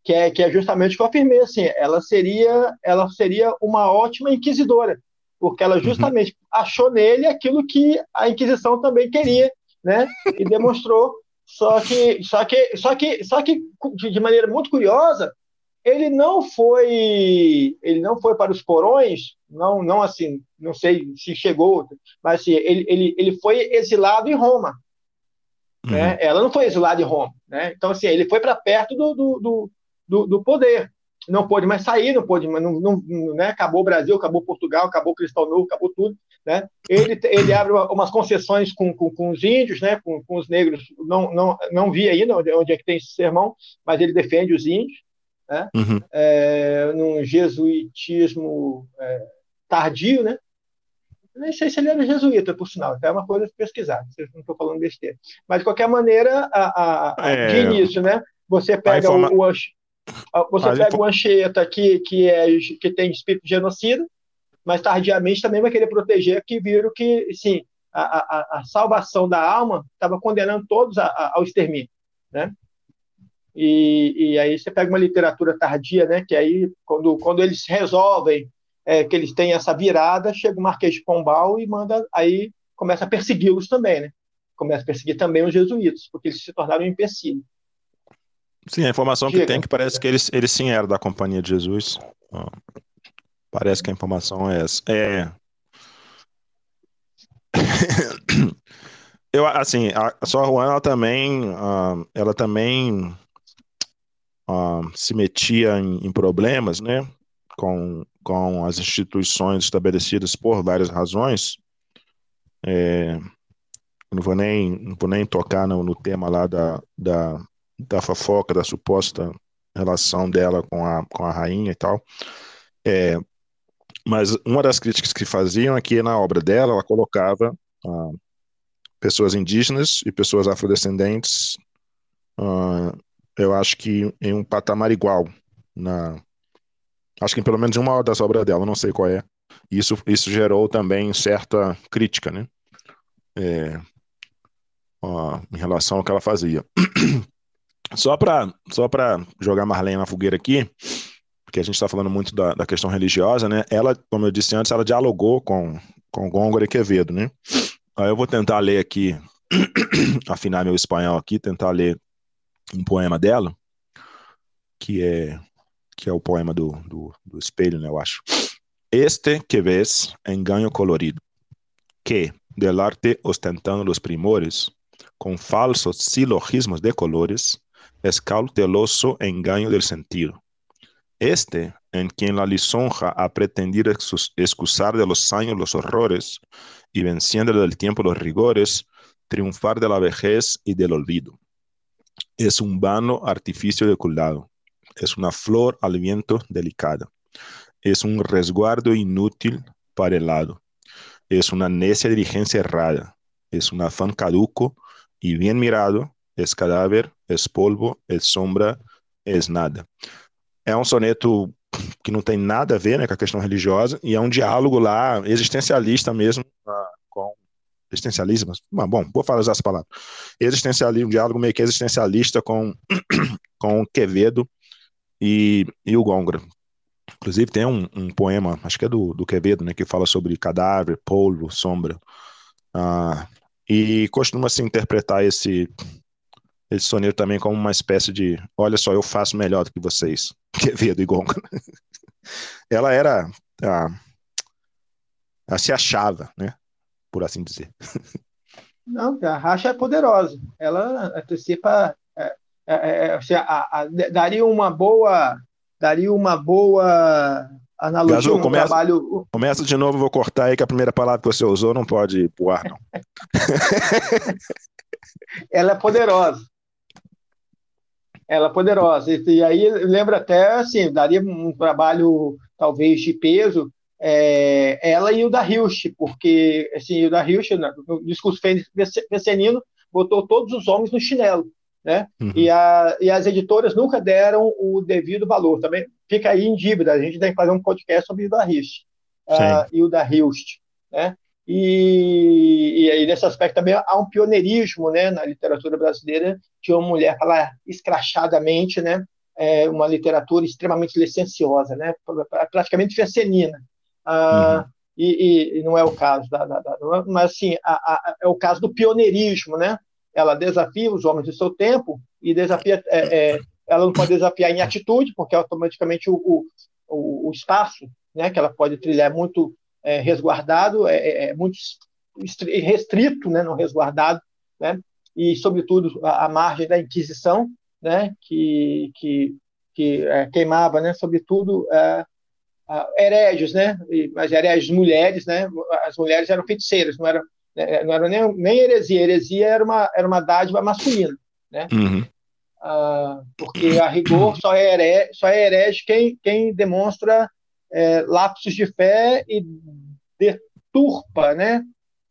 Que é, que é justamente o que eu afirmei, assim, ela seria, ela seria uma ótima inquisidora, porque ela uhum. justamente uhum. achou nele aquilo que a Inquisição também queria, né? E demonstrou. Só que, só que, só que, só que de maneira muito curiosa, ele não foi, ele não foi para os porões, não, não assim, não sei se chegou, mas assim, ele, ele, ele foi exilado em Roma. Né? Uhum. Né? Ela não foi exilada em Roma, né? Então assim, ele foi para perto do, do, do, do, poder, não pôde mais sair, não pôde, não, não, né, acabou o Brasil, acabou Portugal, acabou Cristal Novo, acabou tudo, né? Ele, ele abre umas concessões com, com, com os índios, né, com, com, os negros, não, não, não vi ainda onde, onde é que tem esse sermão, mas ele defende os índios, né? Uhum. É, num jesuitismo é, tardio, né? Nem sei se ele era jesuíta, por sinal, é uma coisa pesquisar, não estou falando besteira. Mas, de qualquer maneira, a, a, é... de início, né? Você pega informa... o, o, você pega o Anchieta, que, que, é, que tem espírito genocida, mas tardiamente também vai querer proteger, que viram que, sim, a, a, a salvação da alma estava condenando todos a, a, ao extermínio, né? E, e, aí você pega uma literatura tardia, né? Que aí, quando, quando eles resolvem é, que eles têm essa virada, chega o Marquês de Pombal e manda, aí começa a persegui-los também, né? Começa a perseguir também os jesuítas, porque eles se tornaram um empecilho. Sim, a informação que tem é que parece que eles, eles sim eram da Companhia de Jesus. Parece que a informação é essa. É. Eu, assim, a Sor Juana, ela também, uh, ela também uh, se metia em, em, problemas, né, com, com as instituições estabelecidas por várias razões. É, não vou nem, não vou nem tocar no, no tema lá da, da, da fofoca, da suposta relação dela com a, com a rainha e tal. É, mas uma das críticas que faziam é que na obra dela ela colocava ah, pessoas indígenas e pessoas afrodescendentes, ah, eu acho que em um patamar igual na acho que em pelo menos uma das obras dela, não sei qual é. Isso isso gerou também certa crítica, né? É, em relação ao que ela fazia. Só para só jogar mais lenha na fogueira aqui, porque a gente está falando muito da, da, questão religiosa, né? Ela, como eu disse antes, ela dialogou com, com Góngora e Quevedo, né? Aí eu vou tentar ler aqui, afinar meu espanhol aqui, tentar ler um poema dela, que é que é o poema do, do, do espelho, né, eu acho. Este que ves, engaño colorido, que, del arte ostentando os primores, com falsos silogismos de colores, es cauteloso engaño del sentido. Este, en quien la lisonja ha pretendido excusar de los años los horrores y venciendo del tiempo los rigores, triunfar de la vejez y del olvido. Es un vano artificio de cuidado, es una flor al viento delicada, es un resguardo inútil para el lado, es una necia diligencia errada, es un afán caduco y bien mirado, es cadáver, es polvo, es sombra, es nada. É um soneto que não tem nada a ver né, com a questão religiosa, e é um diálogo lá existencialista mesmo, uh, com existencialismo, bom, vou falar essas palavras, existencialismo, um diálogo meio que existencialista com, com Quevedo e, e o Góngora. Inclusive tem um, um, poema, acho que é do, do Quevedo, né, que fala sobre cadáver, polvo, sombra, uh, e costuma-se interpretar esse, esse soneto também como uma espécie de, olha só, eu faço melhor do que vocês. Quevedo e Gonga. Ela era. A, ela se achava, né? Por assim dizer. Não, a racha é poderosa. Ela antecipa. É, é, é, assim, a, a, daria uma boa. Daria uma boa analogia. Gazul, um começa, trabalho... começa de novo, vou cortar aí que a primeira palavra que você usou não pode ir pro ar, não. Ela é poderosa ela é poderosa. E, aí lembra até assim, daria um trabalho talvez de peso é, ela e o da Hilst, porque assim, o da Hilst, no discurso fecenino, botou todos os homens no chinelo. Né? Uhum. E, a, e as editoras nunca deram o devido valor. Também fica aí em dívida. A gente tem que fazer um podcast sobre o da Hilst uh, e o da Hilst. Né? E, e aí, nesse aspecto, também há um pioneirismo né, na literatura brasileira de uma mulher falar escrachadamente, né, é uma literatura extremamente licenciosa, né, praticamente fecenina. Ah, uhum. e, e, não é o caso da, da, da mas assim a, a, é o caso do pioneirismo, né? Ela desafia os homens do seu tempo e desafia, é, é, ela não pode desafiar em atitude, porque automaticamente o, o, o espaço, né, que ela pode trilhar é muito é, resguardado, é, é, é muito restrito, né, não resguardado, né, e, sobretudo, à margem da Inquisição, né, que, que, que é, queimava, né, sobretudo é, herégios, né, mas herégios mulheres, né, as mulheres eram feiticeiras, não era, né, não era nem, nem heresia, heresia era uma, era uma dádiva masculina, né, uhum. ah, porque a rigor só é, só é herege quem, quem demonstra é, lapsos de fé e deturpa, né,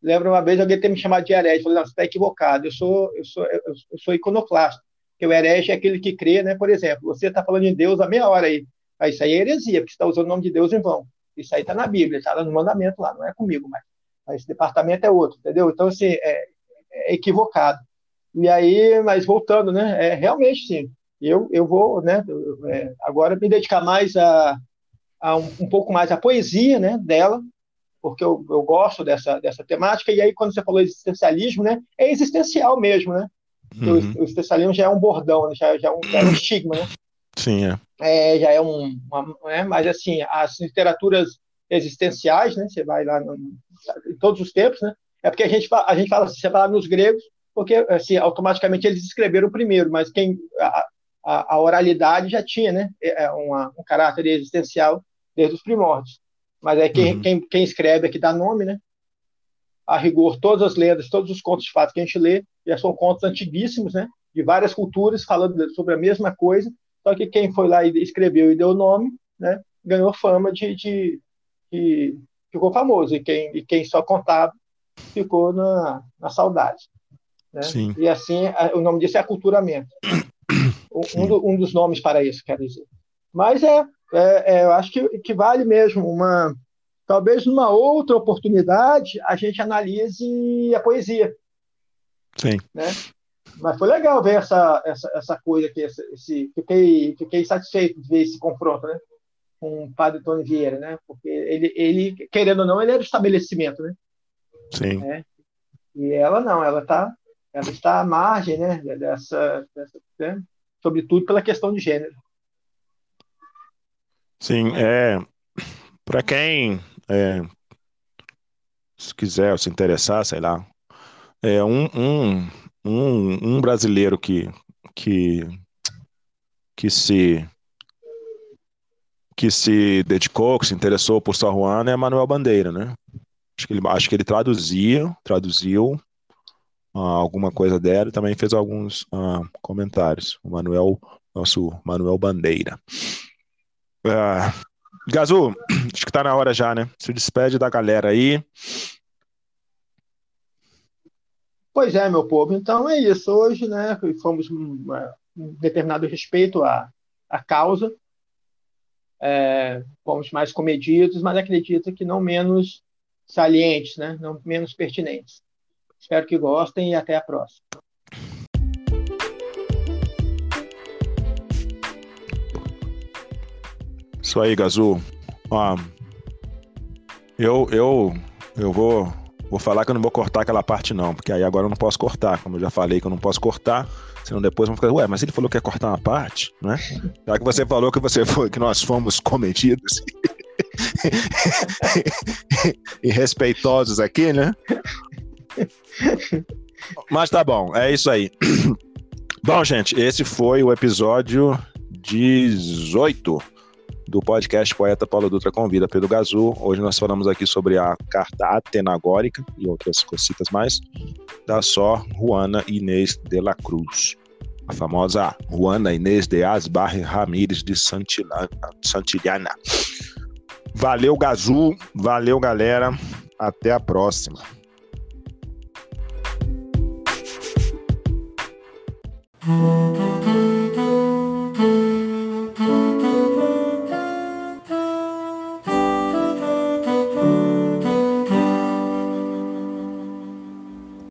Lembro uma vez alguém ter me chamado de herege, falei, não, você está equivocado, eu sou, eu sou, eu sou iconoclasta, porque o herege é aquele que crê, né, por exemplo, você está falando em Deus há meia hora aí, aí isso aí é heresia, porque você está usando o nome de Deus em vão, isso aí está na Bíblia, está no mandamento lá, não é comigo, mas, esse departamento é outro, entendeu? Então, assim, é, é equivocado. E aí, mas voltando, né, é, realmente, sim, eu, eu vou, né, é, agora me dedicar mais a, a um, um pouco mais à poesia, né, dela, porque eu, eu gosto dessa, dessa temática, e aí quando você falou existencialismo, né, é existencial mesmo, né? Uhum. O, o, existencialismo já é um bordão, né, já, já, é um, já é um estigma, né? Sim, é. é já é um, uma, é, mas assim, as literaturas existenciais, né, você vai lá no, em todos os tempos, né, é porque a gente, a gente fala, você fala nos gregos, porque assim, automaticamente eles escreveram primeiro, mas quem a, a, a oralidade já tinha, né, é, é uma, um caráter existencial desde os primórdios mas é quem, uhum. quem, quem escreve é que dá nome, né? A rigor, todas as lendas, todos os contos de fato que a gente lê, já são contos antiguíssimos, né? De várias culturas falando sobre a mesma coisa, só que quem foi lá e escreveu e deu nome, né? Ganhou fama de, de, de ficou famoso e quem, e quem só contava ficou na, na saudade. Né? E assim, o nome disso é aculturamento. Um, um, dos nomes para isso, quero dizer. Mas é, é, é, eu acho que, que vale mesmo uma. Talvez numa outra oportunidade a gente analise a poesia. Sim. Né? Mas foi legal ver essa, essa, essa coisa aqui. Esse, esse, fiquei, fiquei satisfeito de ver esse confronto né? com o padre Tony Vieira, né? porque ele, ele, querendo ou não, ele era o estabelecimento. Né? Sim. É. E ela não, ela, tá, ela está à margem né? dessa, dessa né? sobretudo pela questão de gênero. Sim, é. Para quem é, se quiser se interessar, sei lá, é um, um, um, um brasileiro que, que, que se que se dedicou, que se interessou por São Juan é Manuel Bandeira, né? Acho que ele, acho que ele traduzia, traduziu uh, alguma coisa dela e também fez alguns uh, comentários. O Manuel, nosso Manuel Bandeira. Uh, Gazu, acho que tá na hora já, né? Se despede da galera aí. Pois é, meu povo. Então é isso. Hoje, né, fomos um, um determinado respeito à, à causa. É, fomos mais comedidos, mas acredito que não menos salientes, né? Não menos pertinentes. Espero que gostem e até a próxima. Isso aí, Gazu. Ó, eu, eu, eu vou, vou falar que eu não vou cortar aquela parte, não, porque aí agora eu não posso cortar, como eu já falei que eu não posso cortar, senão depois vão ficar, ué, mas ele falou que ia cortar uma parte, né? Já que você falou que você foi, que nós fomos cometidos e respeitosos aqui, né? Mas tá bom, é isso aí. Bom, gente, esse foi o episódio 18 do podcast Poeta Paulo Dutra Convida Pedro Gazu. Hoje nós falamos aqui sobre a carta atenagórica e outras cositas mais da só Juana Inês de la Cruz. A famosa Juana Inês de Asbar Ramírez de Santillana. Valeu, Gazu. Valeu, galera. Até a próxima. Música